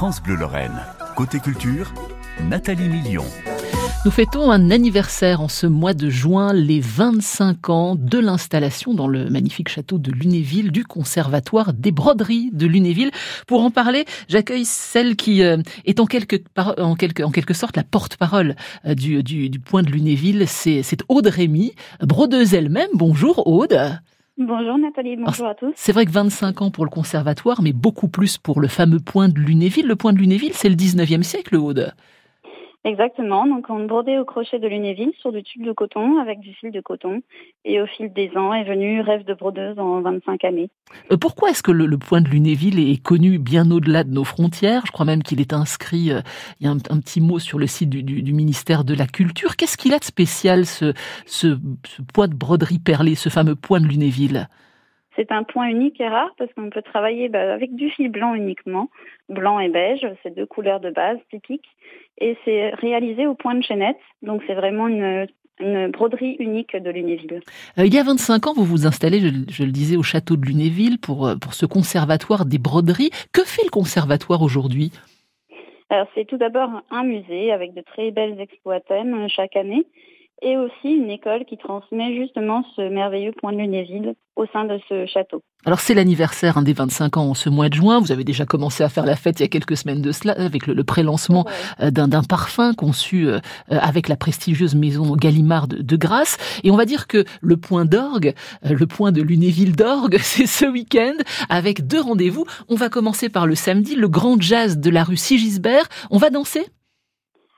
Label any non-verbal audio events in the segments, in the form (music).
France Bleu Lorraine. Côté culture, Nathalie Million. Nous fêtons un anniversaire en ce mois de juin, les 25 ans de l'installation dans le magnifique château de Lunéville du Conservatoire des Broderies de Lunéville. Pour en parler, j'accueille celle qui euh, est en quelque, sorte la porte-parole euh, du, du, du point de Lunéville. C'est Aude Rémy, brodeuse elle-même. Bonjour Aude. Bonjour Nathalie, bonjour à tous. C'est vrai que 25 ans pour le conservatoire, mais beaucoup plus pour le fameux point de Lunéville. Le point de Lunéville, c'est le 19e siècle, Aude. Exactement. Donc, on brodait au crochet de Lunéville sur du tube de coton avec du fil de coton. Et au fil des ans est venu Rêve de brodeuse en 25 années. Euh, pourquoi est-ce que le, point de Lunéville est connu bien au-delà de nos frontières? Je crois même qu'il est inscrit, euh, il y a un, petit mot sur le site du, ministère de la Culture. Qu'est-ce qu'il a de spécial, ce, ce, point de broderie perlée, ce fameux point de Lunéville? C'est un point unique et rare parce qu'on peut travailler bah, avec du fil blanc uniquement, blanc et beige, c'est deux couleurs de base typiques, et c'est réalisé au point de chaînette, donc c'est vraiment une, broderie unique de Lunéville. Euh, il y a 25 ans, vous vous installez, je, le disais, au château de Lunéville pour, euh, pour ce conservatoire des broderies. Que fait le conservatoire aujourd'hui? Alors c'est tout d'abord un musée avec de très belles expos à thème chaque année et aussi une école qui transmet justement ce merveilleux point de Lunéville au sein de ce château. Alors c'est l'anniversaire un des 25 ans en ce mois de juin. Vous avez déjà commencé à faire la fête il y a quelques semaines de cela avec le, pré-lancement euh, d'un parfum conçu euh, euh, avec la prestigieuse maison Gallimard de, Grasse. Et on va dire que le point d'orgue, le point de Lunéville d'orgue, (laughs) c'est ce week-end avec deux rendez-vous. On va commencer par le samedi, le grand jazz de la rue Sigisbert. On va danser?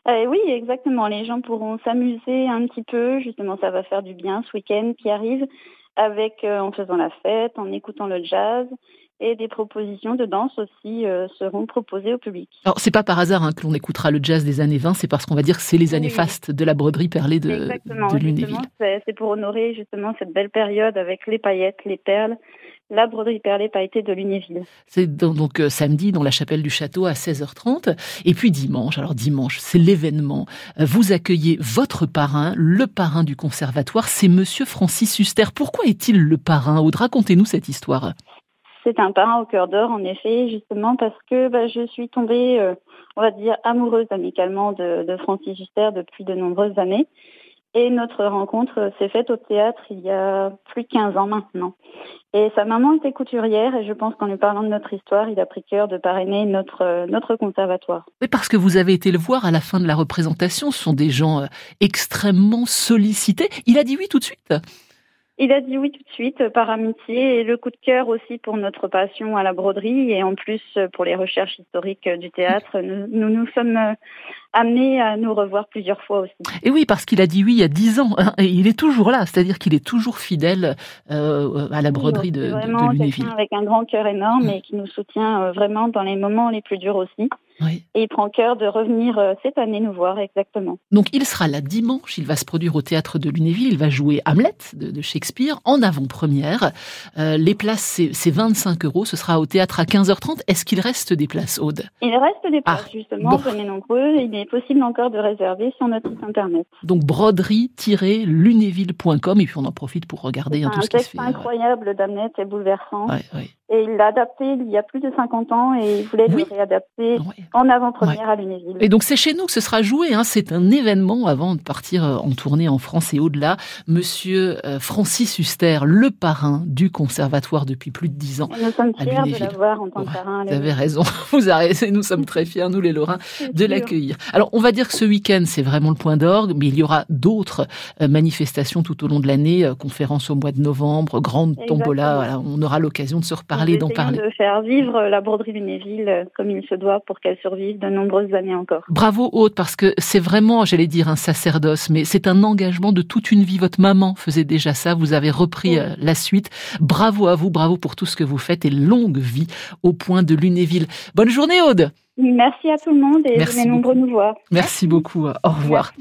Euh, oui, exactement. Les gens pourront s'amuser un petit peu. Justement, ça va faire du bien ce week-end qui arrive, avec euh, en faisant la fête, en écoutant le jazz. Et des propositions de danse aussi euh, seront proposées au public. Alors, c'est pas par hasard hein, que l'on écoutera le jazz des années 20, c'est parce qu'on va dire que c'est les années fastes de la broderie perlée de, Exactement, de Lunéville. C'est pour honorer justement cette belle période avec les paillettes, les perles la broderie perlée pailletée de Lunéville. C'est donc euh, samedi dans la chapelle du château à 16h30. Et puis dimanche, alors dimanche, c'est l'événement. Euh, vous accueillez votre parrain, le parrain du conservatoire, c'est Monsieur Francis Huster. Pourquoi est-il le parrain Aude, racontez-nous cette histoire. C'est un parrain au cœur d'or, en effet, justement parce que bah, je suis tombée, euh, on va dire, amoureuse amicalement de, de Francis Huster depuis de nombreuses années. Et notre rencontre s'est faite au théâtre il y a plus de 15 ans maintenant. Et sa maman était couturière et je pense qu'en lui parlant de notre histoire, il a pris cœur de parrainer notre, notre conservatoire. Mais parce que vous avez été le voir à la fin de la représentation, ce sont des gens euh, extrêmement sollicités. Il a dit oui tout de suite il a dit oui tout de suite par amitié et le coup de cœur aussi pour notre passion à la broderie et en plus pour les recherches historiques du théâtre. Nous nous, sommes amenés à nous revoir plusieurs fois aussi. Et oui, parce qu'il a dit oui il y a dix ans hein, et il est toujours là, c'est-à-dire qu'il est toujours fidèle euh, à la broderie de, vraiment de, Lunéville. Avec un grand cœur énorme et qui nous soutient euh, vraiment dans les moments les plus durs aussi. Et il prend cœur de revenir euh, cette année nous voir exactement. Donc il sera là dimanche, il va se produire au théâtre de Lunéville, il va jouer Hamlet de, Shakespeare en avant-première. Euh, les places, c'est 25 euros, ce sera au théâtre à 15h30. Est-ce qu'il reste des places, Aude? Il reste des places, ah, justement, venez nombreux. Il est possible encore de réserver sur notre site internet. Donc broderie-lunéville.com et puis on en profite pour regarder un, tout ce qui se fait. Un texte incroyable d'Hamlet, c'est bouleversant. Et il l'a adapté il y a plus de 50 ans et il voulait le réadapter en avant-première à Lunéville. Et donc c'est chez nous que ce sera joué. Hein. C'est un événement avant de partir euh, en tournée en France et au-delà. Monsieur euh, Francis Huster, le parrain du conservatoire depuis plus de 10 ans. nous sommes fiers de l'avoir en tant que parrain. Vous avez raison. (laughs) Vous raison. Nous sommes très fiers, nous les Lorrains, de l'accueillir. Alors on va dire que ce week-end c'est vraiment le point d'orgue, mais il y aura d'autres euh, manifestations tout au long de l'année, conférences au mois de novembre, grande tombola. on aura l'occasion de se reparler, d'en parler. De faire vivre la broderie Lunéville comme il se doit pour qu'elle survive de nombreuses années encore. Bravo Aude, parce que c'est vraiment, j'allais dire, un sacerdoce, mais c'est un engagement de toute une vie. Votre maman faisait déjà ça, vous avez repris euh, la suite. Bravo à vous, bravo pour tout ce que vous faites et longue vie au point de Lunéville. Bonne journée Aude Merci à tout le monde et venez nombreux nous voir. Merci beaucoup, au revoir.